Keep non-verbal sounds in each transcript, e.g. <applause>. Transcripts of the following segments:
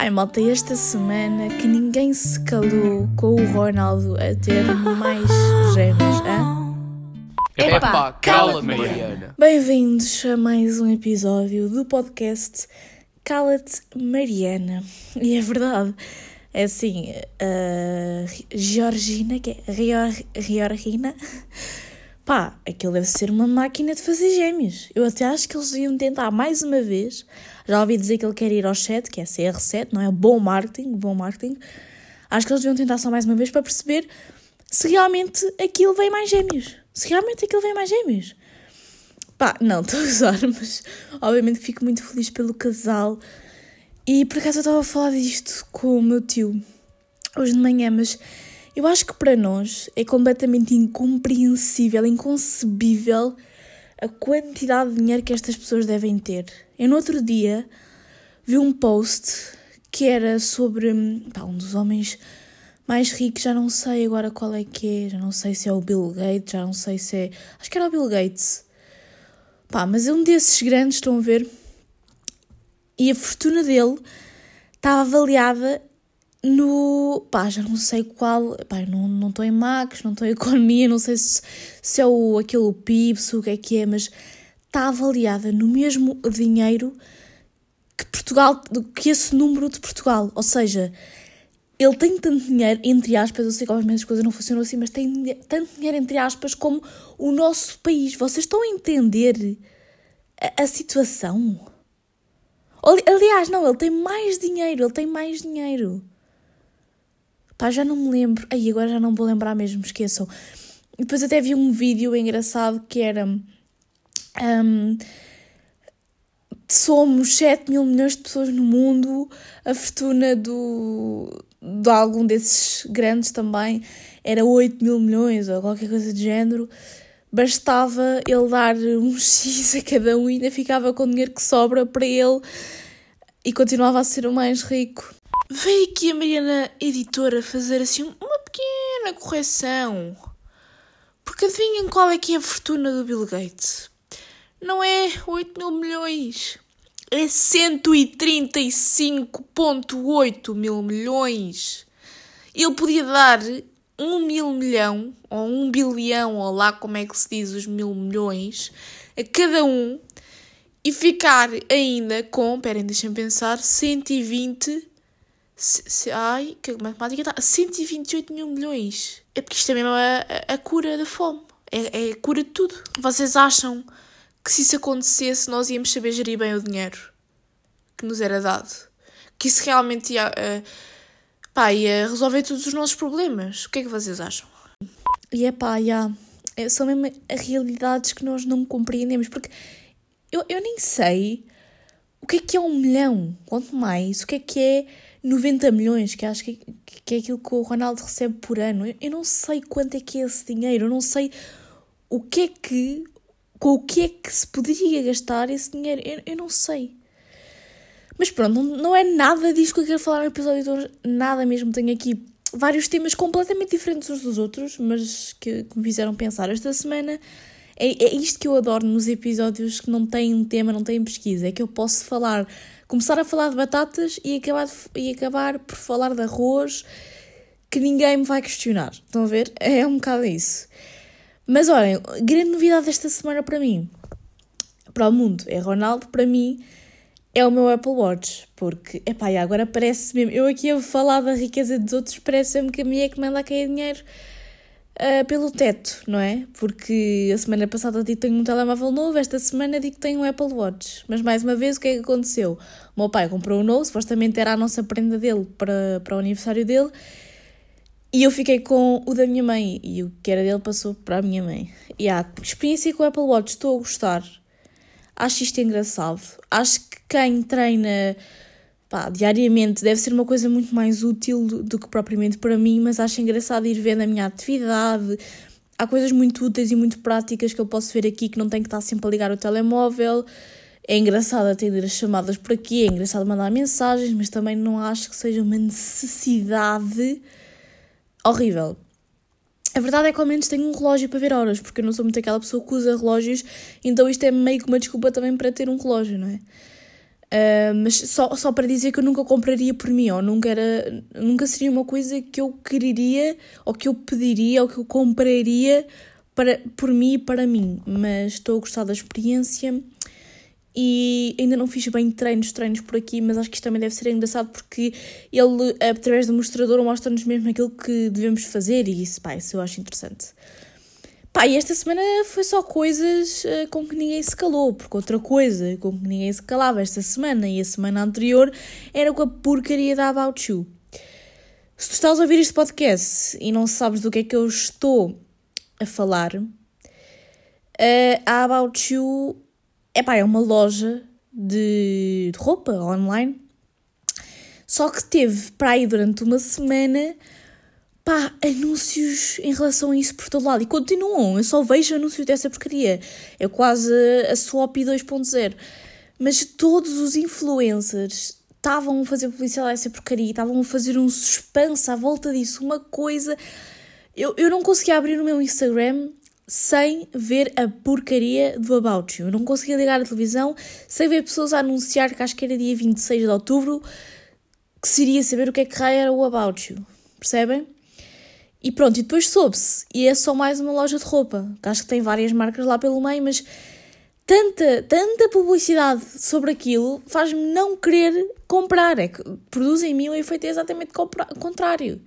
Ai, malta, esta semana que ninguém se calou com o Ronaldo a ter mais gêmeos, hã? Epá, cala-te, Mariana. Bem-vindos a mais um episódio do podcast Cala-te, Mariana. E é verdade, é assim, a Georgina, que é Rior- Riorgina, pá, aquilo deve ser uma máquina de fazer gêmeos. Eu até acho que eles deviam tentar mais uma vez. Já ouvi dizer que ele quer ir ao 7, que é CR7, não é? Bom marketing, bom marketing. Acho que eles deviam tentar só mais uma vez para perceber se realmente aquilo vem mais gêmeos. Se realmente aquilo vem mais gêmeos. Pá, não, <laughs> estou a usar, mas obviamente fico muito feliz pelo casal. E por acaso eu estava a falar disto com o meu tio hoje de manhã, mas eu acho que para nós é completamente incompreensível, inconcebível a quantidade de dinheiro que estas pessoas devem ter. Eu no outro dia vi um post que era sobre hum, pá, um dos homens mais ricos, já não sei agora qual é que é, já não sei se é o Bill Gates, já não sei se é. Acho que era o Bill Gates. Pá, mas é um desses grandes, estão a ver? E a fortuna dele está avaliada no. pá, já não sei qual. pá, não estou em Max, não estou em Economia, não sei se, se é o, aquele PIB, se o que é que é, mas está avaliada no mesmo dinheiro que Portugal, que esse número de Portugal. Ou seja, ele tem tanto dinheiro, entre aspas, eu sei que obviamente as coisas não funcionam assim, mas tem tanto dinheiro, entre aspas, como o nosso país. Vocês estão a entender a, a situação? Ali- Aliás, não, ele tem mais dinheiro, ele tem mais dinheiro. Pá, já não me lembro. Aí agora já não vou lembrar mesmo, esqueçam. E depois até vi um vídeo engraçado que era. hum, somos 7 mil milhões de pessoas no mundo, a fortuna do, de algum desses grandes também era 8 mil milhões ou qualquer coisa de género. Bastava ele dar um <laughs> X a cada um e ainda ficava com o dinheiro que sobra para ele e continuava a ser o mais rico. Veio aqui a Mariana Editora fazer assim uma pequena correção. Porque adivinhem qual é que é a fortuna do Bill Gates? Não é 8 mil milhões. É 135,8 mil milhões. Ele podia dar um mil milhão, ou um bilhão, ou lá como é que se diz os mil milhões, a cada um e ficar ainda com, esperem, deixem-me pensar, 120. Se- ai, que matemática está? 128 mil milhões. É porque isto é mesmo a, a- a cura da fome. É, é a cura de tudo. Vocês acham que se isso acontecesse nós íamos saber gerir bem o dinheiro que nos era dado? Que isso realmente ia, eh, pá, ia resolver todos os nossos problemas? O que é que vocês acham? E é pá. É, são mesmo realidades que nós não compreendemos, porque eu, eu nem sei o que é que é um milhão, quanto mais, o que é que é 90 milhões, que acho que, que é aquilo que o Ronaldo recebe por ano. Eu, eu não sei quanto é que é esse dinheiro, eu não sei o que é que, com o que é que se poderia gastar esse dinheiro, eu, eu não sei. Mas pronto, não, não é nada disso que eu quero falar no episódio de hoje, nada mesmo. Tenho aqui vários temas completamente diferentes uns dos outros, mas que, que me fizeram pensar esta semana. É, é isto que eu adoro nos episódios que não têm um tema, não têm pesquisa. É que eu posso falar, começar a falar de batatas e acabar, de- e acabar por falar de arroz que ninguém me vai questionar. Estão a ver? É um bocado isso. Mas olhem, grande novidade desta semana para mim, para o mundo, é Ronaldo, para mim, é o meu Apple Watch. Porque, epá, agora parece mesmo, eu aqui a falar da riqueza dos outros, parece-me que a minha é que manda a cair dinheiro ah, pelo teto, não é? Porque a semana passada digo que tenho um telemóvel novo, esta semana digo que tenho um Apple Watch. Mas mais uma vez, o que é que aconteceu? O meu pai comprou um novo, supostamente era a nossa prenda dele para, para o aniversário dele, e eu fiquei com o da minha mãe, e o que era dele passou para a minha mãe. E a experiência com o Apple Watch, estou a gostar. Acho isto engraçado. Acho que quem treina pá, diariamente deve ser uma coisa muito mais útil do, do que propriamente para mim, mas acho engraçado ir vendo a minha atividade. Há coisas muito úteis e muito práticas que eu posso ver aqui que não tenho que estar sempre a ligar o telemóvel. É engraçado atender as chamadas por aqui, é engraçado mandar mensagens, mas também não acho que seja uma necessidade horrível. A verdade é que ao menos tenho um relógio para ver horas, porque eu não sou muito aquela pessoa que usa relógios, então isto é meio que uma desculpa também para ter um relógio, não é? Uh, mas só, só para dizer que eu nunca compraria por mim, ou nunca, era, nunca seria uma coisa que eu quereria, ou que eu pediria, ou que eu compraria para, por mim e para mim. Mas estou a gostar da experiência e ainda não fiz bem treinos, treinos por aqui, mas acho que isto também deve ser engraçado porque ele, através do mostrador, mostra-nos mesmo aquilo que devemos fazer e isso, pá, isso eu acho interessante. Pá, e esta semana foi só coisas uh, com que ninguém se calou, porque outra coisa com que ninguém se calava esta semana e a semana anterior era com a porcaria da About You. Se tu estás a ouvir este podcast e não sabes do que é que eu estou a falar, uh, a About You epá, é uma loja de, de roupa online. Só que teve para aí durante uma semana pá, anúncios em relação a isso por todo lado. E continuam, eu só vejo anúncios dessa porcaria. É quase a Swap 2.0. Mas todos os influencers estavam a fazer publicidade dessa porcaria, estavam a fazer um suspense à volta disso, uma coisa. Eu, eu não conseguia abrir o meu Instagram sem ver a porcaria do About You. Eu não conseguia ligar a televisão sem ver pessoas a anunciar que acho que era dia 26 de outubro que seria saber o que é que era o About You. Percebem? E pronto, e depois soube-se. E é só mais uma loja de roupa. Acho que tem várias marcas lá pelo meio, mas tanta, tanta publicidade sobre aquilo faz-me não querer comprar. É que produz em mim o efeito exatamente contrário.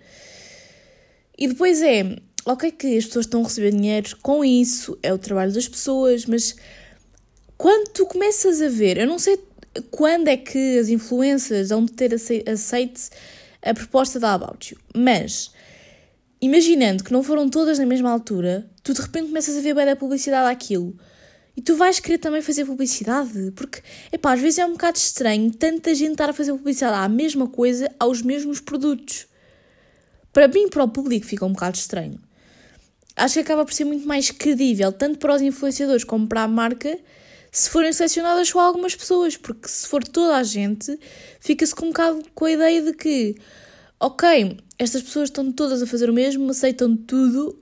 E depois é, ok que as pessoas estão a receber dinheiro com isso, é o trabalho das pessoas, mas quando tu começas a ver, eu não sei quando é que as influências vão ter aceite a proposta da About You, mas imaginando que não foram todas na mesma altura, tu de repente começas a ver bem da publicidade àquilo. E tu vais querer também fazer publicidade? Porque, epá, às vezes é um bocado estranho tanta gente estar a fazer publicidade à mesma coisa, aos mesmos produtos. Para mim, para o público, fica um bocado estranho. Acho que acaba por ser muito mais credível, tanto para os influenciadores como para a marca, se forem selecionadas só algumas pessoas, porque se for toda a gente, fica-se com um bocado com a ideia de que, ok, estas pessoas estão todas a fazer o mesmo, aceitam tudo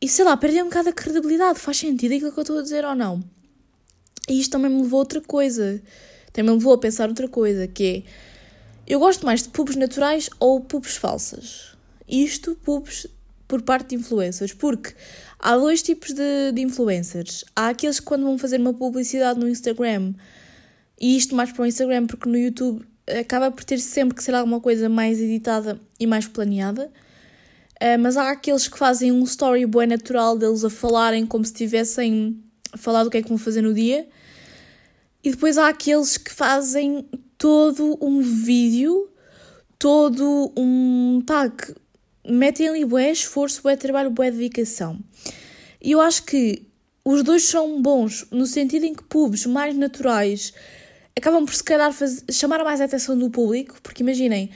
e sei lá, perdem um bocado a credibilidade. Faz sentido aquilo que eu estou a dizer ou não? E isto também me levou a outra coisa. Também me levou a pensar outra coisa, que é eu gosto mais de pubs naturais ou pubs falsas. Isto, pubs por parte de influencers, porque há dois tipos de, de influencers. Há aqueles que quando vão fazer uma publicidade no Instagram, e isto mais para o Instagram, porque no YouTube acaba por ter sempre que ser alguma coisa mais editada e mais planeada. Uh, mas há aqueles que fazem um story bem natural deles a falarem como se tivessem falado o que é que vão fazer no dia. E depois há aqueles que fazem todo um vídeo, todo um. pá, que metem ali bué esforço, bué trabalho, bué dedicação. E eu acho que os dois são bons no sentido em que pubs mais naturais acabam por se calhar fazer, chamar mais a atenção do público, porque imaginem,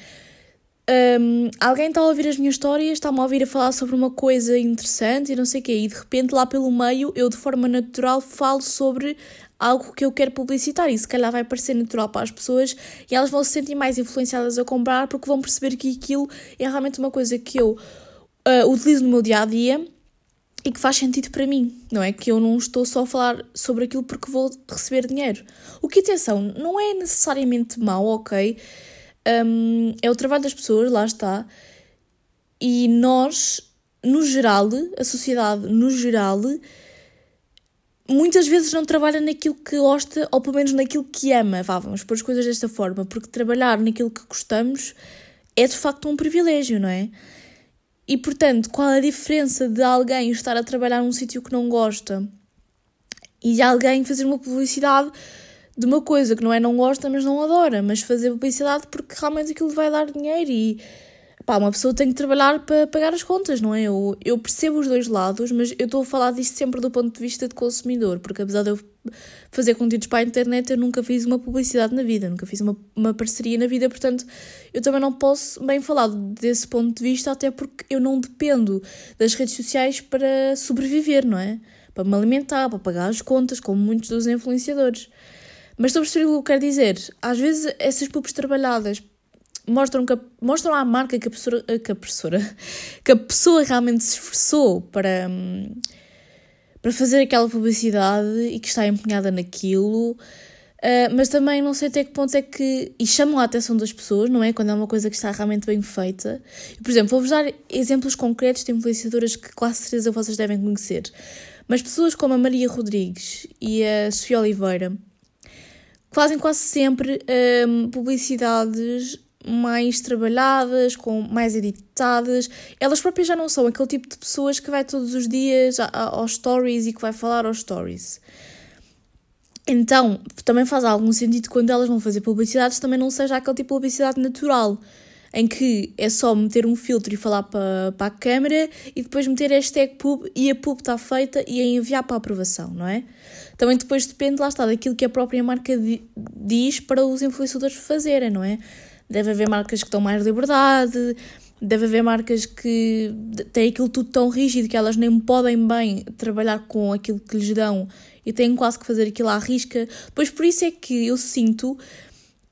um, alguém está a ouvir as minhas histórias, está-me a ouvir a falar sobre uma coisa interessante e não sei o quê, e de repente lá pelo meio eu de forma natural falo sobre algo que eu quero publicitar e se calhar vai parecer natural para as pessoas e elas vão se sentir mais influenciadas a comprar porque vão perceber que aquilo é realmente uma coisa que eu uh, utilizo no meu dia a dia e que faz sentido para mim, não é? Que eu não estou só a falar sobre aquilo porque vou receber dinheiro. O que, atenção, não é necessariamente mau, ok? Um, é o trabalho das pessoas, lá está. E nós, no geral, a sociedade, no geral, muitas vezes não trabalha naquilo que gosta, ou pelo menos naquilo que ama. Vá, vamos pôr as coisas desta forma, porque trabalhar naquilo que gostamos é de facto um privilégio, não é? E portanto, qual a diferença de alguém estar a trabalhar num sítio que não gosta? E de alguém fazer uma publicidade de uma coisa que não é não gosta, mas não adora, mas fazer publicidade porque realmente aquilo vai dar dinheiro e pá, uma pessoa tem que trabalhar para pagar as contas, não é? Eu, eu percebo os dois lados, mas eu estou a falar disto sempre do ponto de vista de consumidor, porque apesar de eu fazer conteúdos para a internet, eu nunca fiz uma publicidade na vida, nunca fiz uma, uma parceria na vida, portanto, eu também não posso bem falar desse ponto de vista, até porque eu não dependo das redes sociais para sobreviver, não é? Para me alimentar, para pagar as contas, como muitos dos influenciadores. Mas estou a perceber o que eu quero dizer. Às vezes, essas pubs trabalhadas mostram, que, mostram à marca que a, pessoa, que a professora, que a pessoa realmente se esforçou para, para fazer aquela publicidade e que está empenhada naquilo. Uh, mas também não sei até que ponto é que. E chamam a atenção das pessoas, não é? Quando é uma coisa que está realmente bem feita. Por exemplo, vou-vos dar exemplos concretos de influenciadoras que quase certeza vocês devem conhecer. Mas pessoas como a Maria Rodrigues e a Sofia Oliveira fazem quase sempre um, publicidades mais trabalhadas, com mais editadas. Elas próprias já não são aquele tipo de pessoas que vai todos os dias aos stories e que vai falar aos stories. Então, também faz algum sentido quando elas vão fazer publicidades também não seja aquele tipo de publicidade natural, em que é só meter um filtro e falar para, para a câmera e depois meter hashtag pub e a pub está feita e a enviar para a aprovação, não é? Também depois depende, lá está, daquilo que a própria marca diz para os influenciadores fazerem, não é? Deve haver marcas que dão mais liberdade, deve haver marcas que têm aquilo tudo tão rígido que elas nem podem bem trabalhar com aquilo que lhes dão e têm quase que fazer aquilo à risca. Pois por isso é que eu sinto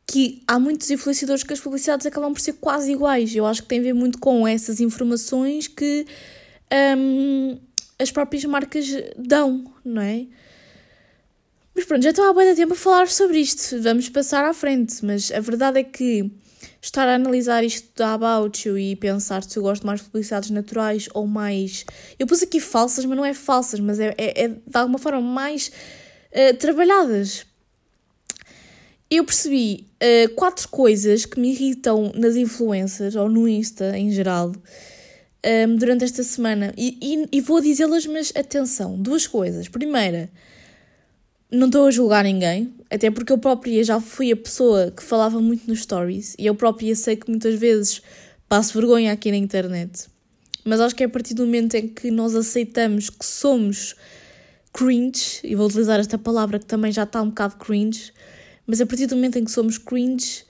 que há muitos influenciadores que as publicidades acabam por ser quase iguais. Eu acho que tem a ver muito com essas informações que um, as próprias marcas dão, não é? Mas pronto, já estou há bem tempo a falar sobre isto. Vamos passar à frente. Mas a verdade é que estar a analisar isto da About You e pensar se eu gosto mais de publicidades naturais ou mais. Eu pus aqui falsas, mas não é falsas, mas é, é, é de alguma forma mais uh, trabalhadas. Eu percebi uh, quatro coisas que me irritam nas influências ou no Insta em geral um, ehm, durante esta semana e, e, e vou dizê-las, mas atenção: duas coisas. Primeira, não estou a julgar ninguém, até porque eu própria já fui a pessoa que falava muito nos stories e eu própria sei que muitas vezes passo vergonha aqui na internet. Mas acho que é a partir do momento em que nós aceitamos que somos cringe, e vou utilizar esta palavra que também já está um bocado cringe, mas a partir do momento em que somos cringe,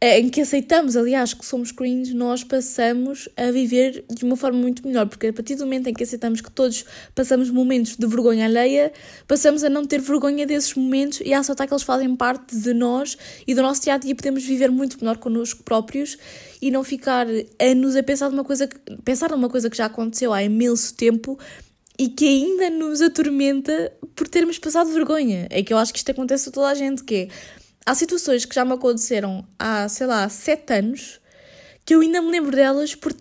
em que aceitamos, aliás, que somos cringe, nós passamos a viver de uma forma muito melhor, porque a partir do momento em que aceitamos que todos passamos momentos de vergonha alheia, passamos a não ter vergonha desses momentos e a aceitar que eles fazem parte de nós e do nosso dia a dia podemos viver muito melhor connosco próprios e não ficar a pensar numa coisa que, pensar numa coisa que já aconteceu há imenso tempo e que ainda nos atormenta por termos passado vergonha. É que eu acho que isto acontece a toda a gente, que é há situações que já me aconteceram há, sei lá, sete anos que eu ainda me lembro delas por,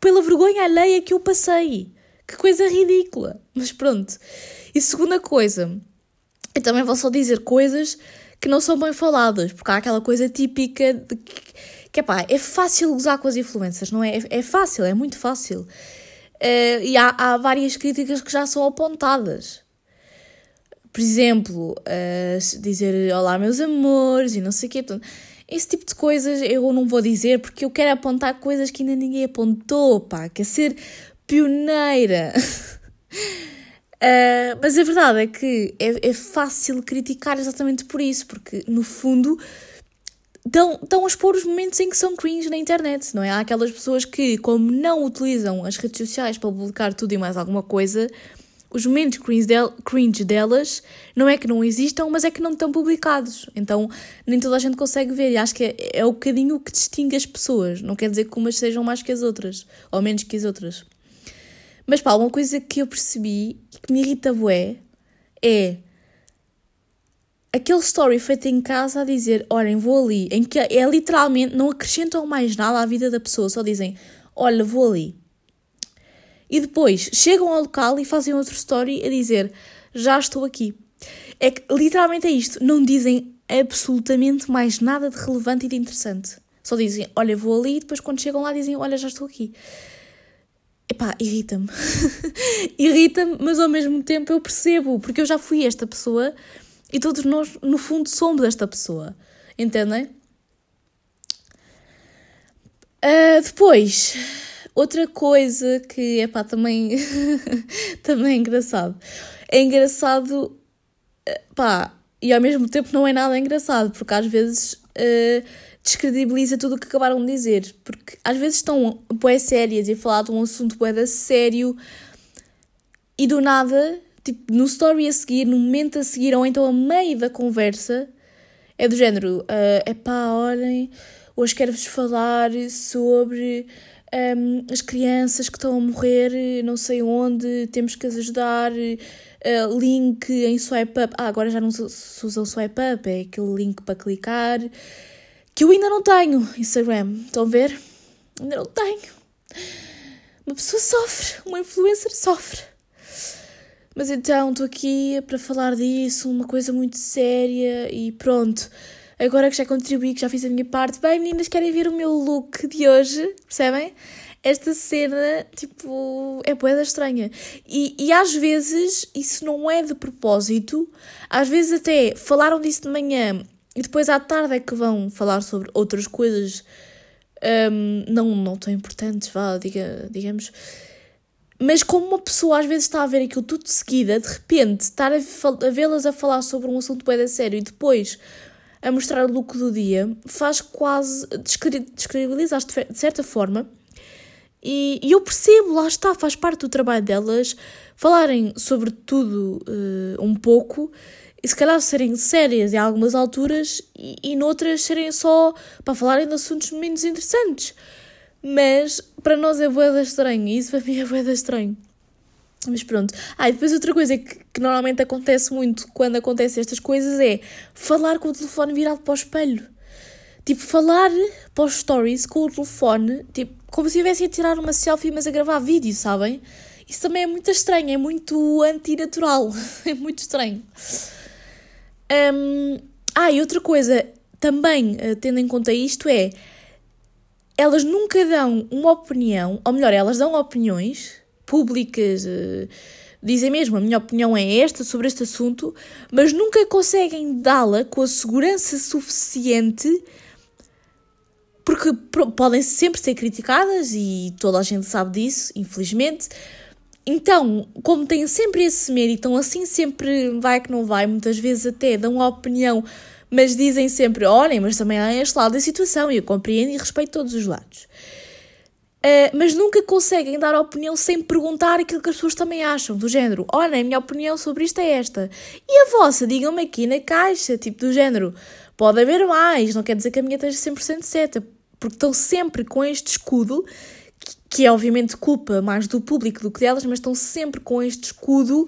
pela vergonha alheia que eu passei. Que coisa ridícula. Mas pronto. E segunda coisa, eu também vou só dizer coisas que não são bem faladas, porque há aquela coisa típica de que, que epá, é fácil gozar com as influências, não é? É, é fácil, é muito fácil. Uh, e há, há várias críticas que já são apontadas por exemplo, uh, dizer olá meus amores e não sei o quê. Portanto, esse tipo de coisas eu não vou dizer porque eu quero apontar coisas que ainda ninguém apontou, pá, quer ser pioneira. uh, <laughs> mas a verdade é que é, é, fácil criticar exatamente por isso, porque no fundo dão, dão a expor os momentos em que são cringe na internet, não é? Há aquelas pessoas que, como não utilizam as redes sociais para publicar tudo e mais alguma coisa, os momentos cringe delas não é que não existam, mas é que não estão publicados. Então nem toda a gente consegue ver. E acho que é, é o bocadinho que distingue as pessoas. Não quer dizer que umas sejam mais que as outras, ou menos que as outras. Mas pá, uma coisa que eu percebi e que me irrita bué é aquele story feito em casa a dizer, olhem, vou ali, em que é literalmente, não acrescentam mais nada à vida da pessoa, só dizem, olha, vou ali e depois chegam ao local e fazem outro story a dizer já estou aqui. É que literalmente é isto, não dizem absolutamente mais nada de relevante e de interessante. Só dizem, olha, vou ali, e depois quando chegam lá dizem, olha, já estou aqui. Epá, irrita-me. <laughs> irrita-me, mas ao mesmo tempo eu percebo, porque eu já fui esta pessoa e todos nós, no fundo, somos esta pessoa. Entendem? Uh, depois, Outra coisa que, é pá, também, <laughs> também é engraçado. É engraçado, eh, pá, e ao mesmo tempo não é nada engraçado, porque às vezes uh, descredibiliza tudo o que acabaram de dizer. Porque às vezes estão boé sérias e falar de um assunto boé sério e do nada, tipo, no story a seguir, no momento a seguir, ou então a meio da conversa, é do género: é uh, pá, olhem, hoje quero-vos falar sobre um, as crianças que estão a morrer, não sei onde, temos que as ajudar. Uh, link em swipe up. Ah, agora já não se usa o swipe up, é aquele link para clicar. Que eu ainda não tenho Instagram. Estão a ver? Ainda não tenho. Uma pessoa sofre, uma influencer sofre. Mas então estou aqui para falar disso, uma coisa muito séria e pronto. Agora que já contribuí, que já fiz a minha parte, bem meninas, querem ver o meu look de hoje, percebem? Esta cena, tipo, é boeda estranha. E, e às vezes isso não é de propósito, às vezes até falaram disso de manhã e depois à tarde é que vão falar sobre outras coisas um, não, não tão importantes, vá, diga, digamos. Mas como uma pessoa às vezes está a ver aquilo tudo de seguida, de repente estar a, a vê-las a falar sobre um assunto bem sério e depois a mostrar o look do dia, faz quase descredibilizar de certa forma. E, e, eu percebo, lá está, faz parte do trabalho delas falarem sobre tudo uh, um pouco e se calhar serem sérias em algumas alturas e, e noutras serem só para falarem de assuntos menos interessantes. Mas para nós é boeda estranho e isso para mim é boeda estranho. Mas pronto. Ah, e depois outra coisa que, que normalmente acontece muito quando acontecem estas coisas é falar com o telefone virado para o espelho. Tipo, falar para os stories com o telefone, tipo, como se estivessem a tirar uma selfie, mas a gravar vídeo, sabem? Isso também é muito estranho, é muito antinatural, <laughs> é muito estranho. Um, ah, e outra coisa, também uh, tendo em conta isto, é elas nunca dão uma opinião, ou melhor, elas dão opiniões públicas, uh, dizem mesmo a minha opinião é esta sobre este assunto, mas nunca conseguem dá-la com a segurança suficiente porque podem sempre ser criticadas e toda a gente sabe disso, infelizmente, então, como têm sempre esse estão assim sempre vai que não vai, muitas vezes até dão uma opinião, mas dizem sempre: olhem, mas também há este lado da situação e eu compreendo e respeito todos os lados. Uh, mas nunca conseguem dar opinião sem perguntar aquilo que as pessoas também acham, do género: olhem, a minha opinião sobre isto é esta. E a vossa, digam-me aqui na caixa, tipo do género: pode haver mais, não quer dizer que a minha esteja 100% certa, porque estão sempre com este escudo que é obviamente culpa mais do público do que delas, mas estão sempre com este escudo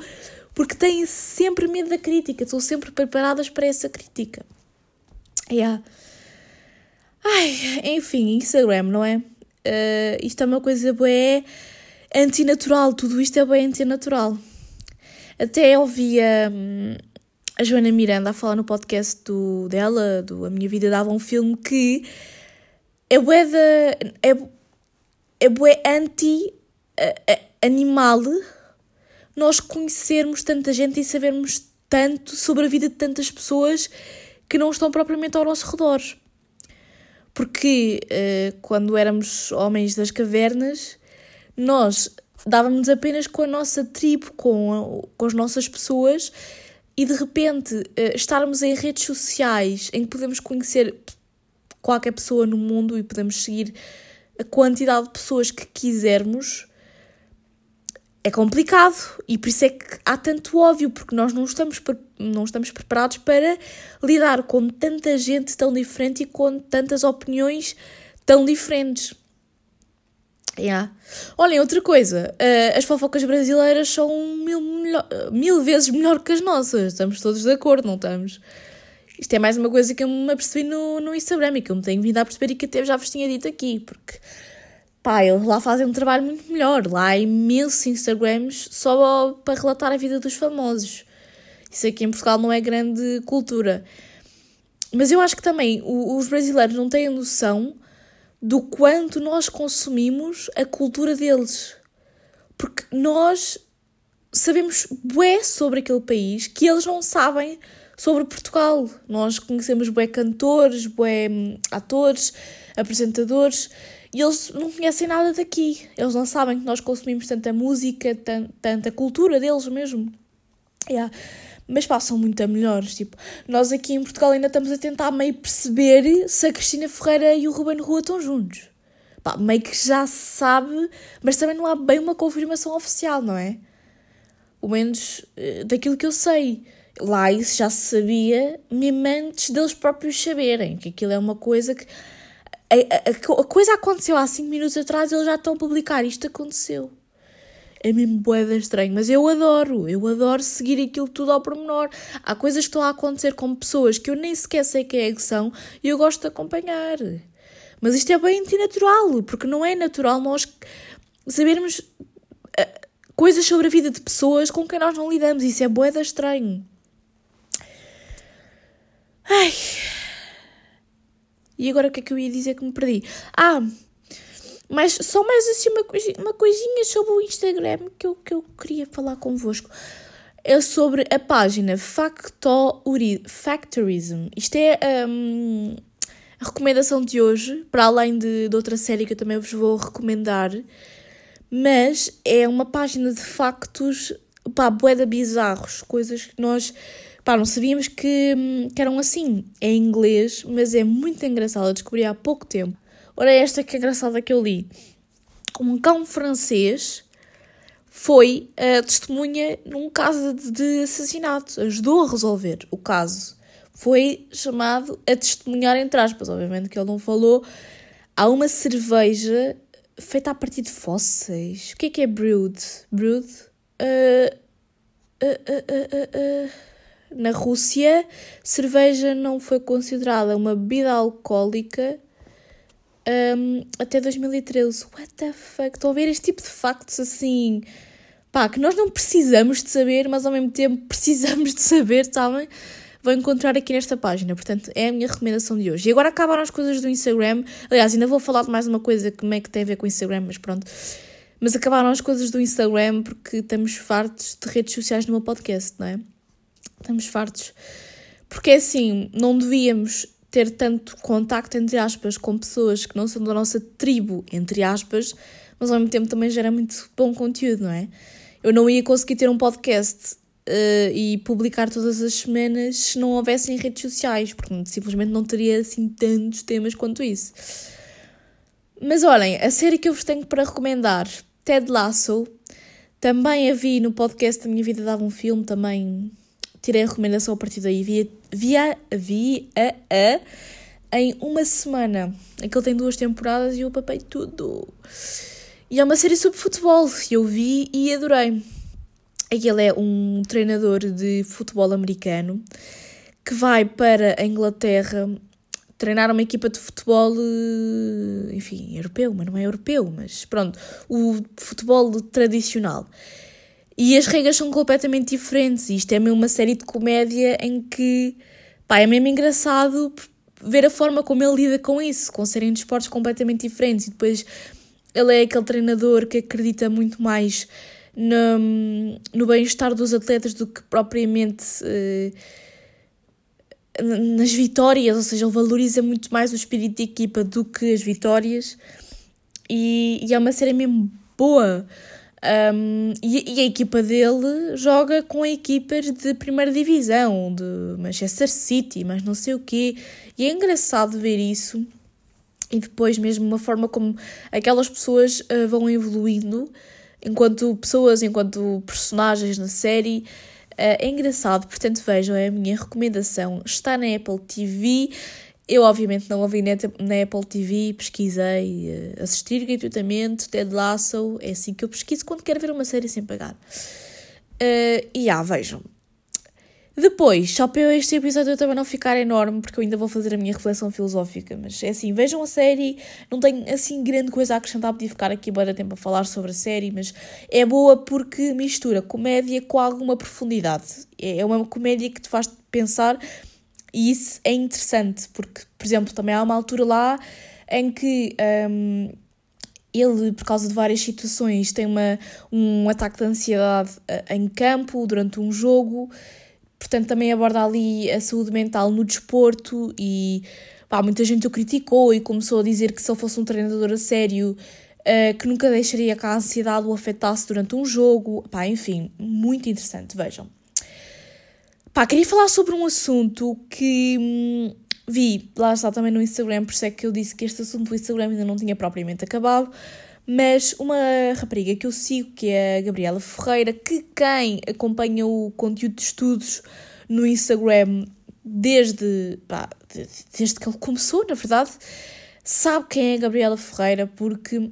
porque têm sempre medo da crítica, estão sempre preparadas para essa crítica. Yeah. Ai, enfim, Instagram, não é? Uh, isto é uma coisa bem antinatural, tudo isto é bem antinatural. Até ouvi a, a Joana Miranda a falar no podcast do, dela, do A Minha Vida Dava um Filme, que é bué da, é, é bué anti-animal nós conhecermos tanta gente e sabermos tanto sobre a vida de tantas pessoas que não estão propriamente ao nosso redor. Porque uh, quando éramos homens das cavernas, nós dávamos apenas com a nossa tribo, com, a, com as nossas pessoas, e de repente uh, estarmos em redes sociais em que podemos conhecer qualquer pessoa no mundo e podemos seguir a quantidade de pessoas que quisermos é complicado e por isso é que há tanto óbvio, porque nós não estamos, não estamos preparados para lidar com tanta gente tão diferente e com tantas opiniões tão diferentes. Yeah. Olhem, outra coisa, uh, as fofocas brasileiras são mil, melhor, mil vezes melhor que as nossas, estamos todos de acordo, não estamos? Isto é mais uma coisa que eu me apercebi no, no Instagram e que eu me tenho vindo a perceber e que até já vos tinha dito aqui, porque pá, eles lá fazem um trabalho muito melhor. Lá há imensos Instagrams só para relatar a vida dos famosos. Isso aqui em Portugal não é grande cultura. Mas eu acho que também os brasileiros não têm noção do quanto nós consumimos a cultura deles. Porque nós sabemos bué sobre aquele país que eles não sabem sobre Portugal. Nós conhecemos bué cantores, bué hum, atores, apresentadores e eles não conhecem nada daqui. Eles não sabem que nós consumimos tanta música, tan tanta cultura deles mesmo. Yeah. Mas passam muito a melhores. Tipo, nós aqui em Portugal ainda estamos a tentar meio perceber se a Cristina Ferreira e o Ruben Rua estão juntos. Pá, meio que já se sabe, mas também não há bem uma confirmação oficial, não é? Pelo menos eh, daquilo que eu sei lá isso já se sabia, mesmo antes deles próprios saberem, que aquilo é uma coisa que a, a, a coisa aconteceu há 5 minutos atrás e eles já estão a publicar. Isto aconteceu. É mesmo boeda estranho, mas eu adoro, eu adoro seguir aquilo tudo ao pormenor. Há coisas que estão a acontecer com pessoas que eu nem sequer sei quem é que são e eu gosto de acompanhar. Mas isto é bem antinatural, porque não é natural nós sabermos uh, coisas sobre a vida de pessoas com quem nós não lidamos. Isso é boeda estranho. Ai. E agora o que é que eu ia dizer que me perdi? Ah, mas só mais assim uma coisinha, uma coisinha sobre o Instagram que eu, que eu queria falar convosco. É sobre a página Factorism. Isto é um, a recomendação de hoje, para além de, de outra série que eu também vos vou recomendar. Mas é uma página de factos, pá, boeda bizarros, coisas que nós Pá, não sabíamos que, hum, que eram assim. É em inglês, mas é muito engraçado. Eu descobri há pouco tempo. Ora, esta que é engraçada que eu li. Um cão francês foi a testemunha num caso de, de assassinato. Ajudou a resolver o caso. Foi chamado a testemunhar, entre aspas. Obviamente que ele não falou. Há uma cerveja feita a partir de fósseis. O que é que é brewed? Brewed? Uh, uh, uh, na Rússia, cerveja não foi considerada uma bebida alcoólica um, até 2013. What the fuck? Estão a ver este tipo de factos assim? Pá, que nós não precisamos de saber, mas ao mesmo tempo <laughs> precisamos de saber, sabem? Vou encontrar aqui nesta página, portanto é a minha recomendação de hoje. E agora acabaram as coisas do Instagram. Aliás, ainda vou falar de mais uma coisa que que tem a ver com o Instagram, mas pronto. Mas acabaram as coisas do Instagram porque estamos fartos de redes sociais no meu podcast, não é? Estamos fartos. Porque é assim, não devíamos ter tanto contacto, entre aspas, com pessoas que não são da nossa tribo, entre aspas, mas ao mesmo tempo também gera muito bom conteúdo, não é? Eu não ia conseguir ter um podcast uh, e publicar todas as semanas se não houvessem redes sociais, porque simplesmente não teria assim tantos temas quanto isso. Mas olhem, a série que eu vos tenho para recomendar, Ted Lasso, também a vi no podcast da Minha Vida Dava um Filme, também tirei a recomendação a partir daí. Via, via, via a, a em uma semana. Aquele tem duas temporadas e eu papei tudo. E é uma série sobre futebol. Eu vi e adorei. Aquele é um treinador de futebol americano que vai para a Inglaterra treinar uma equipa de futebol, enfim, europeu, mas não é europeu, mas pronto, o futebol tradicional. E as regras são completamente diferentes. Isto é mesmo uma série de comédia em que pá, é mesmo engraçado ver a forma como ele lida com isso, com serem desportos completamente diferentes. E depois ele é aquele treinador que acredita muito mais no, no bem-estar dos atletas do que propriamente uh, nas vitórias, ou seja, ele valoriza muito mais o espírito de equipa do que as vitórias. E, e é uma série mesmo boa. Um, e, e, a equipa dele joga com equipas de primeira divisão, de Manchester City, mas não sei o quê. E é engraçado ver isso. E depois, mesmo, uma forma como aquelas pessoas uh, vão evoluindo enquanto pessoas, enquanto personagens na série. Uh, é engraçado, portanto, vejam, é a minha recomendação. Está na Apple TV. Eu, obviamente, não ouvi na Apple TV, pesquisei, uh, assistir gratuitamente, Ted Lasso, é assim que eu pesquiso quando quero ver uma série sem pagar. Uh, e ah, vejam. Depois, só para este episódio eu também não ficar enorme, porque eu ainda vou fazer a minha reflexão filosófica, mas é assim, vejam a série, não tenho assim grande coisa a acrescentar, podia ficar aqui bem tempo a falar sobre a série, mas é boa porque mistura comédia com alguma profundidade. É, é uma comédia que te faz pensar e isso é interessante, porque, por exemplo, também há uma altura lá em que um, ele, por causa de várias situações, tem uma, um ataque de ansiedade uh, em campo durante um jogo, portanto, também aborda ali a saúde mental no desporto e pá, muita gente o criticou e começou a dizer que se ele fosse um treinador a sério. Uh, que nunca deixaria que a ansiedade o afetasse durante um jogo. Pá, enfim, muito interessante, vejam. Pá, queria falar sobre um assunto que hum, vi, lá está também no Instagram, por isso é que eu disse que este assunto do Instagram ainda não tinha propriamente acabado, mas uma rapariga que eu sigo, que é a Gabriela Ferreira, que quem acompanha o conteúdo de estudos no Instagram desde, pá, desde que ele começou, na verdade, sabe quem é a Gabriela Ferreira porque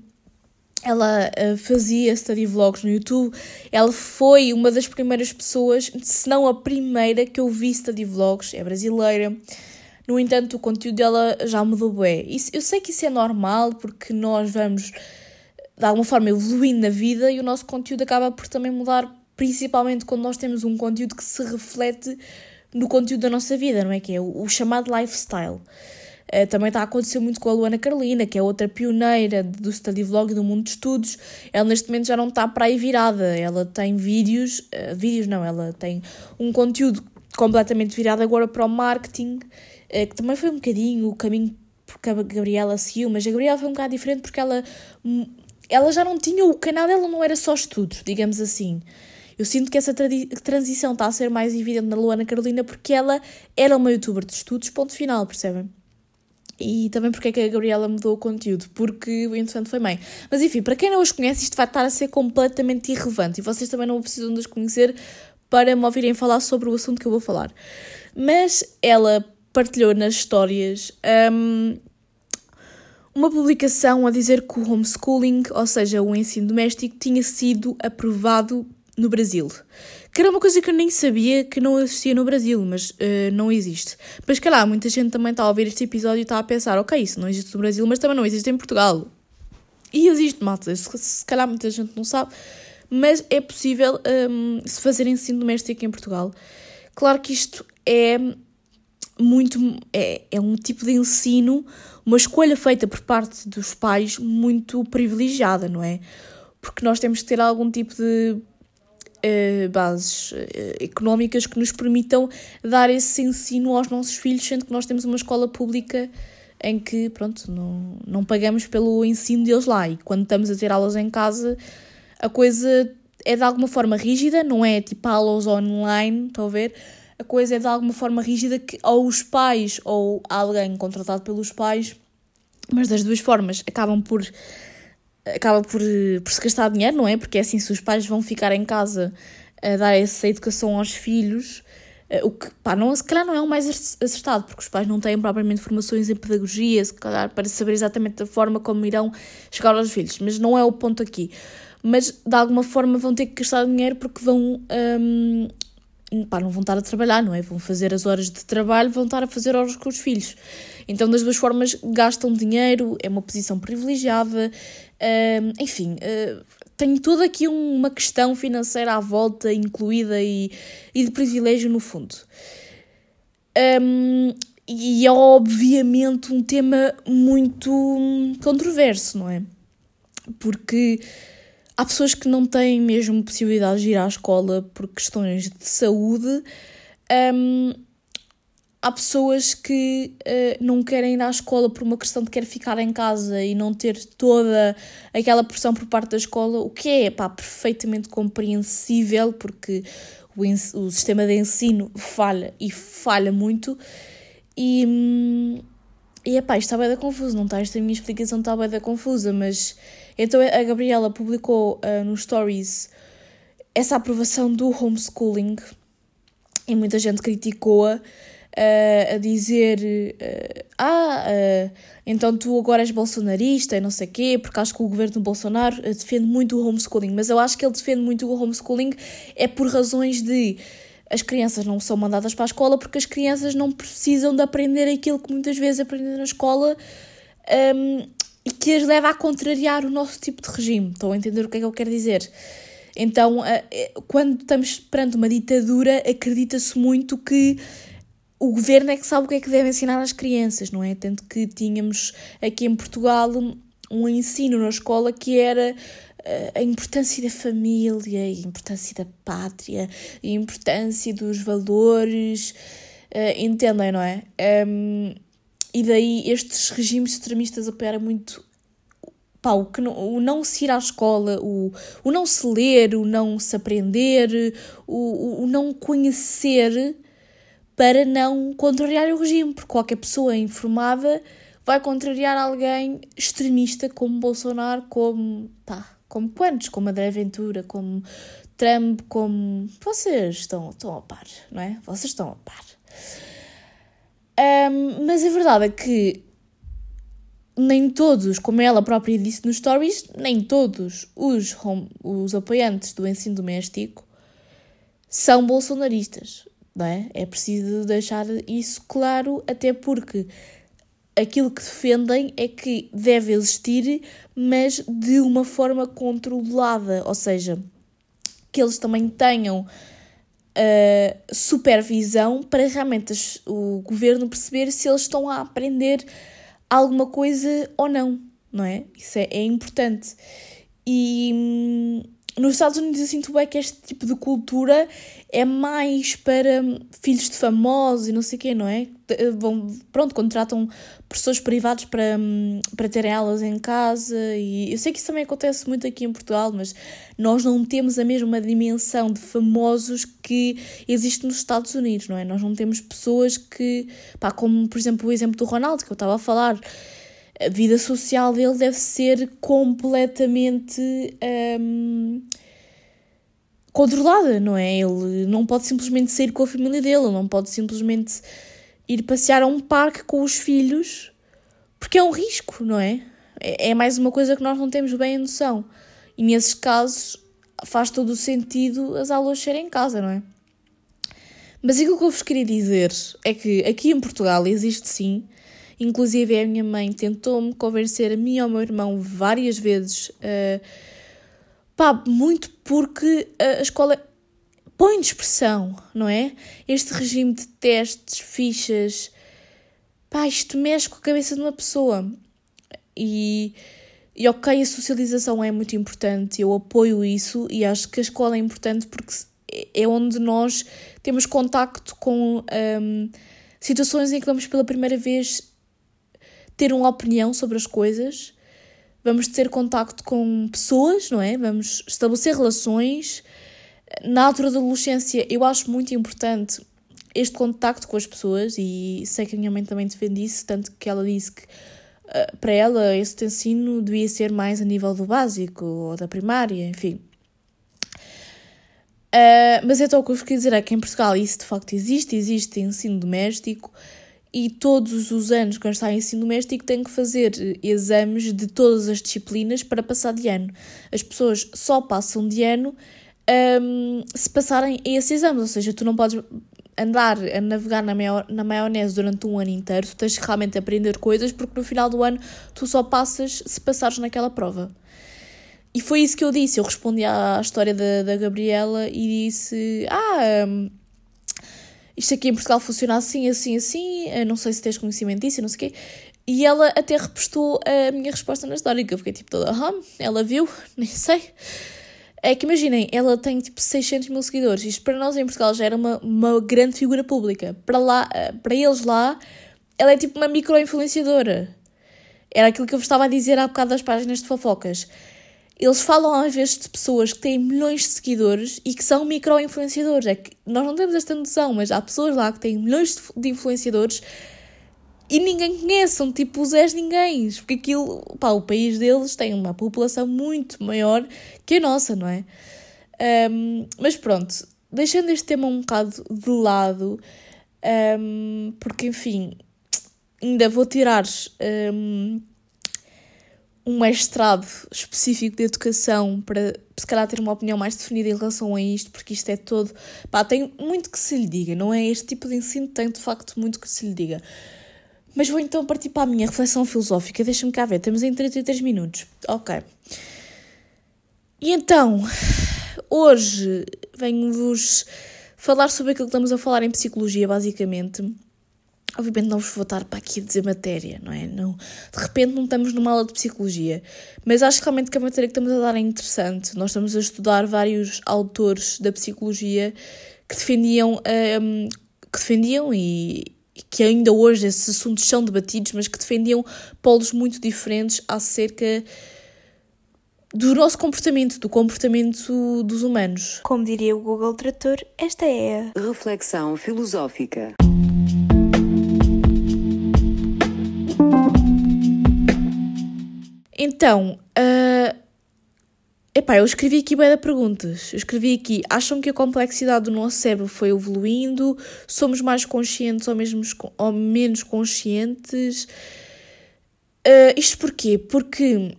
ela uh, fazia study vlogs no YouTube. Ela foi uma das primeiras pessoas, se não a primeira, que eu vi study vlogs. É brasileira. No entanto, o conteúdo dela já mudou bem. Eu sei que isso é normal porque nós vamos, de alguma forma, evoluindo na vida e o nosso conteúdo acaba por também mudar, principalmente quando nós temos um conteúdo que se reflete no conteúdo da nossa vida, não é? Que é o, o chamado lifestyle. Uh, também está a acontecer muito com a Luana Carolina, que é outra pioneira do study vlog e do mundo de estudos. Ela neste momento já não está para aí virada. Ela tem vídeos, uh, vídeos não, ela tem um conteúdo completamente virado agora para o marketing, uh, que também foi um bocadinho o caminho que a Gabriela seguiu, mas a Gabriela foi um bocado diferente porque ela, hum, ela já não tinha o canal, ela não era só estudos, digamos assim. Eu sinto que essa transição está a ser mais evidente na Luana Carolina porque ela era uma youtuber de estudos, ponto final, percebem? E também porque é que a Gabriela mudou o conteúdo, porque o entretanto foi mãe. Mas enfim, para quem não os conhece, isto vai estar a ser completamente irrelevante e vocês também não precisam de os conhecer para me ouvirem falar sobre o assunto que eu vou falar. Mas ela partilhou nas histórias um, uma publicação a dizer que o homeschooling, ou seja, o ensino doméstico, tinha sido aprovado no Brasil. Que era uma coisa que eu nem sabia que não existia no Brasil, mas uh, não existe. Mas calhar, muita gente também está a ouvir este episódio e está a pensar, ok, isso não existe no Brasil, mas também não existe em Portugal. E existe, malta, se, se calhar muita gente não sabe, mas é possível um, se fazer ensino doméstico em Portugal. Claro que isto é muito. É, é um tipo de ensino, uma escolha feita por parte dos pais muito privilegiada, não é? Porque nós temos que ter algum tipo de uh, bases uh, económicas que nos permitam dar esse ensino aos nossos filhos, sendo que nós temos uma escola pública em que, pronto, não, não pagamos pelo ensino deles lá. E quando estamos a ter aulas em casa, a coisa é de alguma forma rígida, não é tipo aulas online, estão a ver? A coisa é de alguma forma rígida que ou os pais ou alguém contratado pelos pais, mas das duas formas, acabam por acaba por, por se gastar dinheiro, não é? Porque é assim, se os pais vão ficar em casa a dar essa educação aos filhos, eh, o que, pá, não, se calhar não é o mais acertado, porque os pais não têm propriamente formações em pedagogia, se calhar para saber exatamente a forma como irão chegar aos filhos, mas não é o ponto aqui. Mas de alguma forma vão ter que gastar dinheiro porque vão. Hum, pá, não vão estar a trabalhar, não é? Vão fazer as horas de trabalho, vão estar a fazer horas com os filhos. Então, das duas formas, gastam dinheiro, é uma posição privilegiada, hum, enfim, uh, tem toda aqui uma questão financeira à volta, incluída e, e de privilégio no fundo. Um, e é obviamente um tema muito controverso, não é? Porque há pessoas que não têm mesmo possibilidade de ir à escola por questões de saúde. Um, há pessoas que uh, não querem ir à escola por uma questão de querer ficar em casa e não ter toda aquela pressão por parte da escola, o que é pá, perfeitamente compreensível, porque o, o sistema de ensino falha e falha muito. E, hum, e epá, isto está bem da confuso, não está? Esta minha explicação está bem da confusa, mas então a Gabriela publicou uh, no Stories essa aprovação do homeschooling e muita gente criticou-a uh, a dizer uh, ah, uh, então tu agora és bolsonarista e não sei quê, porque acho que o governo do Bolsonaro defende muito o homeschooling, mas eu acho que ele defende muito o homeschooling é por razões de as crianças não são mandadas para a escola porque as crianças não precisam de aprender aquilo que muitas vezes aprendem na escola um, e que as leva a contrariar o nosso tipo de regime. Estão a entender o que é que eu quero dizer? Então, quando estamos perante uma ditadura, acredita-se muito que o governo é que sabe o que é que deve ensinar às crianças, não é? Tanto que tínhamos aqui em Portugal um ensino na escola que era eh, a importância da família, a importância da pátria, a importância dos valores, uh, entendem, não é? Um, e daí estes regimes extremistas operam muito pá, o, que não, o não se ir à escola, o, o não se ler, o não se aprender, o, o não conhecer para não contrariar o regime, porque qualquer pessoa informada vai contrariar alguém extremista como Bolsonaro, como, pá, como quantos, como André Ventura, como Trump, como... Vocês estão, estão a par, não é? Vocês estão a par. Um, mas a verdade é que nem todos, como ela própria disse nos stories, nem todos os, home, os apoiantes do ensino doméstico são bolsonaristas, não é? É preciso deixar isso claro, até porque aquilo que defendem é que deve existir, mas de uma forma controlada, ou seja, que eles também tenham supervisão para realmente o governo perceber se eles estão a aprender alguma coisa ou não, não é? Isso é, é importante. E hum, nos Estados Unidos eu sinto bem que este tipo de cultura é mais para filhos de famosos e não sei o quê, não é? Eh, vão, pronto, contratam professores privados para, hum, para terem aulas em casa e eu sei que isso também acontece muito aqui em Portugal, mas nós não temos a mesma dimensão de famosos que existe nos Estados Unidos, não é? Nós não temos pessoas que, pá, como por exemplo o exemplo do Ronaldo que eu estava a falar, a vida social dele deve ser completamente hum, controlada, não é? Ele não pode simplesmente sair com a família dele, não pode simplesmente ir passear a um parque com os filhos, porque é um risco, não é? É, é mais uma coisa que nós não temos bem a noção. E nesses casos faz todo o sentido as aulas serem em casa, não é? Mas aquilo que eu vos queria dizer é que aqui em Portugal existe sim, inclusive a minha mãe tentou-me convencer a mim e ao meu irmão várias vezes, uh, pá, muito porque a escola põe de expressão, não é? Este regime de testes, fichas, pá, isto mexe com a cabeça de uma pessoa. E, e ok, a socialização é muito importante, eu apoio isso e acho que a escola é importante porque é onde nós temos contacto com um, situações em que vamos pela primeira vez ter uma opinião sobre as coisas, vamos ter contacto com pessoas, não é? Vamos estabelecer relações na altura da adolescência, eu acho muito importante este contacto com as pessoas e sei que a minha mãe também defende isso, tanto que ela disse que uh, para ela esse ensino devia ser mais a nível do básico ou da primária, enfim. Uh, mas então o que eu vos queria dizer é que em Portugal isso de facto existe, existe ensino doméstico e todos os anos, quando está em ensino doméstico, tem que fazer exames de todas as disciplinas para passar de ano. As pessoas só passam de ano um, se passarem esses exames, ou seja, tu não podes andar a navegar na, na maionese durante um ano inteiro, tu tens que realmente aprender coisas, porque no final do ano tu só passas se passares naquela prova. E foi isso que eu disse, eu respondi à história da, da Gabriela e disse, ah, um, isto aqui em Portugal funciona assim, assim, assim, não sei se tens conhecimento disso, não sei o quê. E ela até repostou a minha resposta na história, que eu fiquei tipo toda, ah, ela viu, <laughs> nem sei. É que imaginem, ela tem tipo 600 mil seguidores. Isto para nós em Portugal já era uma, uma grande figura pública. Para, lá, para eles lá, ela é tipo uma micro-influenciadora. Era aquilo que eu vos estava a dizer há bocado das páginas de fofocas. Eles falam às vezes de pessoas que têm milhões de seguidores e que são micro-influenciadores. É que nós não temos esta noção, mas há pessoas lá que têm milhões de influenciadores e ninguém conhece, são tipo os Zés Ninguém, porque aquilo, pá, o país deles tem uma população muito maior que a nossa, não é? Um, mas pronto, deixando este tema um bocado de lado, um, porque enfim, ainda vou tirar um, um mestrado específico de educação para se calhar ter uma opinião mais definida em relação a isto, porque isto é todo. pá, tem muito que se lhe diga, não é? Este tipo de ensino tem de facto muito que se lhe diga. Mas vou então partir para a minha reflexão filosófica. Deixa-me cá ver, temos em 33 minutos. Ok. E então, hoje venho-vos falar sobre aquilo que estamos a falar em psicologia, basicamente. Obviamente não vos vou estar para aqui dizer matéria, não é? Não, de repente não estamos numa aula de psicologia, mas acho realmente que a matéria que estamos a dar é interessante. Nós estamos a estudar vários autores da psicologia que defendiam, um, que defendiam e, que ainda hoje esses assuntos são debatidos, mas que defendiam polos muito diferentes acerca do nosso comportamento, do comportamento dos humanos. Como diria o Google Trator, esta é a reflexão filosófica. Então, uh, Epá, eu escrevi aqui bem perguntas. Eu escrevi aqui, acham que a complexidade do nosso cérebro foi evoluindo? Somos mais conscientes ou, mesmo, ou menos conscientes? Uh, isto porquê? Porque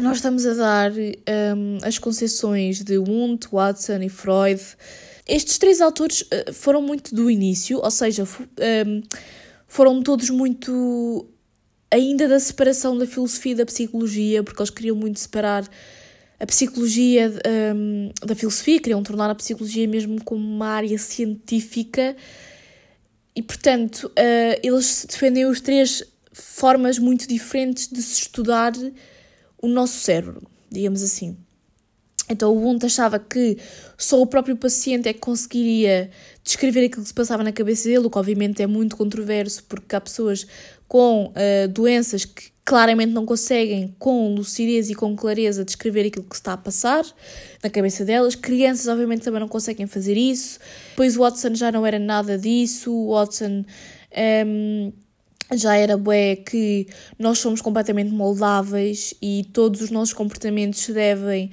nós estamos a dar um, as concessões de Wundt, Watson e Freud. Estes três autores uh, foram muito do início, ou seja, um, foram todos muito ainda da separação da filosofia e da psicologia, porque eles queriam muito separar a psicologia um, da filosofia, queriam tornar a psicologia mesmo como uma área científica e, portanto, uh, eles defendem os três formas muito diferentes de se estudar o nosso cérebro, digamos assim. Então o Wundt achava que só o próprio paciente é que conseguiria descrever aquilo que se passava na cabeça dele, o que obviamente é muito controverso, porque há pessoas com uh, doenças que claramente não conseguem, com lucidez e com clareza, descrever aquilo que está a passar na cabeça delas. Crianças, obviamente, também não conseguem fazer isso. Depois o Watson já não era nada disso. O Watson. Um, ehm, já era bué que nós somos completamente moldáveis e todos os nossos comportamentos se devem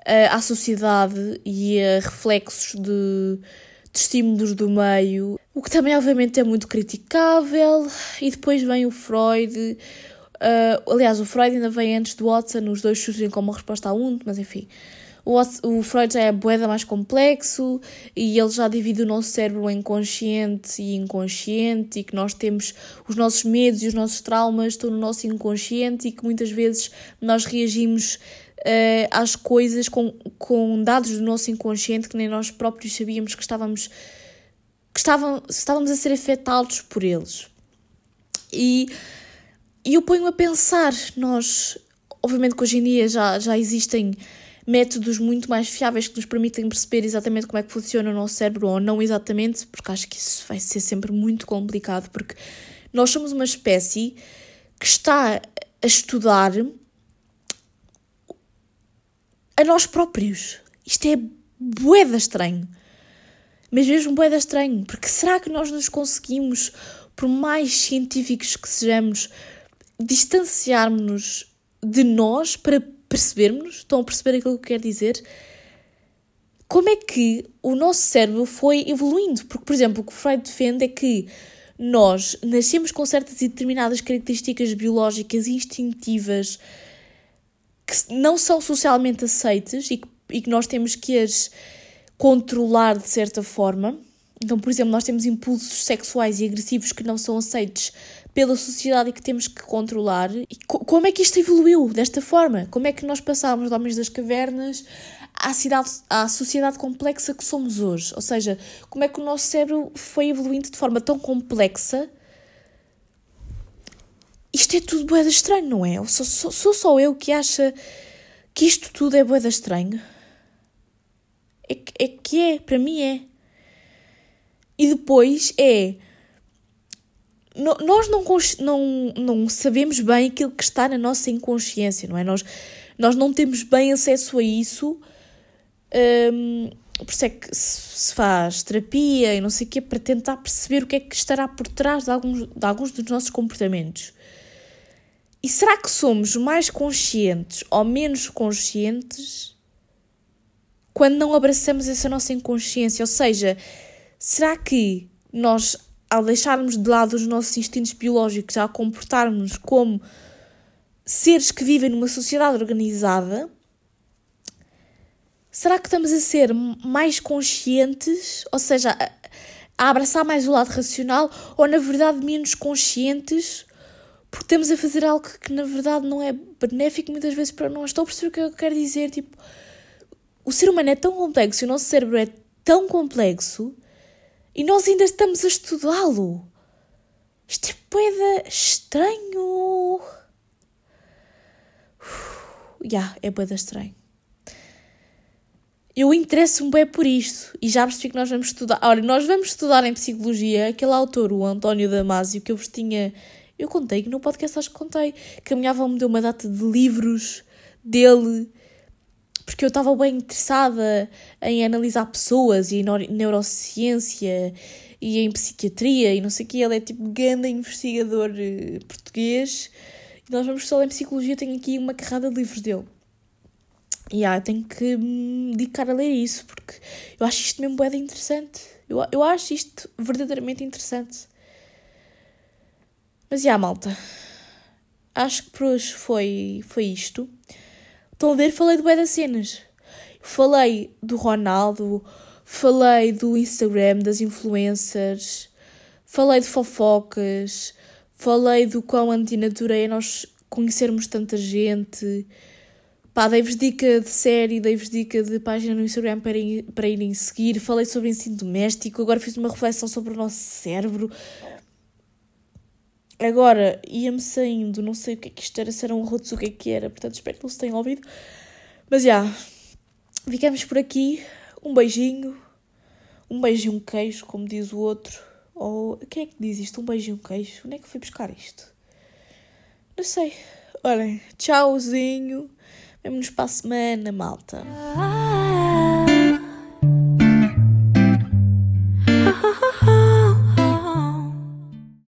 uh, à sociedade e a reflexos de, de estímulos do meio, o que também obviamente é muito criticável. E depois vem o Freud. Uh, aliás, o Freud ainda vem antes do Watson, os dois surgem como uma resposta a um, mas enfim. O, o Freud já é boeda mais complexo e ele já divide o nosso cérebro em consciente e inconsciente e que nós temos os nossos medos e os nossos traumas estão no nosso inconsciente e que muitas vezes nós reagimos uh, às coisas com, com dados do nosso inconsciente que nem nós próprios sabíamos que estávamos que estávamos a ser afetados por eles. E, e eu ponho a pensar, nós, obviamente que hoje em dia já, já existem métodos muito mais fiáveis que nos permitem perceber exatamente como é que funciona o nosso cérebro ou não exatamente, porque acho que isso vai ser sempre muito complicado, porque nós somos uma espécie que está a estudar a nós próprios. Isto é boeda estranho. Mas mesmo boeda estranho, porque será que nós nos conseguimos, por mais científicos que sejamos, distanciarmos-nos de nós para percebermos, estão a perceber aquilo que quer dizer? Como é que o nosso cérebro foi evoluindo? Porque, por exemplo, o que Freud defende é que nós nascemos com certas e determinadas características biológicas e instintivas que não são socialmente aceites e que, e que nós temos que as controlar de certa forma. Então, por exemplo, nós temos impulsos sexuais e agressivos que não são aceitos pela sociedade e que temos que controlar. E co como é que isto evoluiu desta forma? Como é que nós passámos de homens das cavernas à, cidade, à sociedade complexa que somos hoje? Ou seja, como é que o nosso cérebro foi evoluindo de forma tão complexa? Isto é tudo boeda estranho, não é? Sou, sou, sou só eu que acha que isto tudo é boeda estranho? É, é que é, para mim é. E depois é nós não, não, não sabemos bem aquilo que está na nossa inconsciência, não é? Nós, nós não temos bem acesso a isso, um, por isso é que se faz terapia e não sei o quê, para tentar perceber o que é que estará por trás de alguns, de alguns dos nossos comportamentos. E será que somos mais conscientes ou menos conscientes quando não abraçamos essa nossa inconsciência? Ou seja, será que nós ao deixarmos de lado os nossos instintos biológicos, ao comportarmos como seres que vivem numa sociedade organizada, será que estamos a ser mais conscientes, ou seja, a, abraçar mais o lado racional, ou na verdade menos conscientes, porque estamos a fazer algo que na verdade não é benéfico muitas vezes para nós? Estou a perceber o que eu quero dizer? Tipo, o ser humano é tão complexo, o nosso cérebro é tão complexo e nós ainda estamos a estudá-lo. Isto é boeda estranho. Já, yeah, é boeda estranho. Eu interesso-me bem por isto e já percebi que nós vamos estudar. Olha, nós vamos estudar em psicologia aquele autor, o António Damasio, que eu vos tinha. Eu contei que no podcast acho que contei que a minha avó me deu uma data de livros dele porque eu estava bem interessada em analisar pessoas e neurociência e em psiquiatria e não sei o que. Ele é tipo grande investigador eh, português. E nós vamos só em psicologia, tenho aqui uma carrada de livros dele. E ah, tenho que me dedicar a ler isso, porque eu acho isto mesmo bem interessante. Eu, eu acho isto verdadeiramente interessante. Mas, já, malta. acho que por hoje foi, foi isto. Estão a ver? Falei de bué das cenas. Falei do Ronaldo, falei do Instagram, das influencers, falei de fofocas, falei do quão antinatura é nós conhecermos tanta gente. Pá, dei-vos dica de série, dei-vos dica de página no Instagram para, ir, para irem seguir. Falei sobre ensino doméstico, agora fiz uma reflexão sobre o nosso cérebro. Agora ia-me saindo, não sei o que é que isto era, se era um roto, o que é que era, portanto espero que não se tenham ouvido. Mas já, ficamos por aqui. Um beijinho, um beijo e um queijo, como diz o outro. Ou quem é que diz isto? Um beijo e um queijo? Onde é que eu fui buscar isto? Não sei. Olhem, tchauzinho. Vemo-nos para a semana, malta. Ah,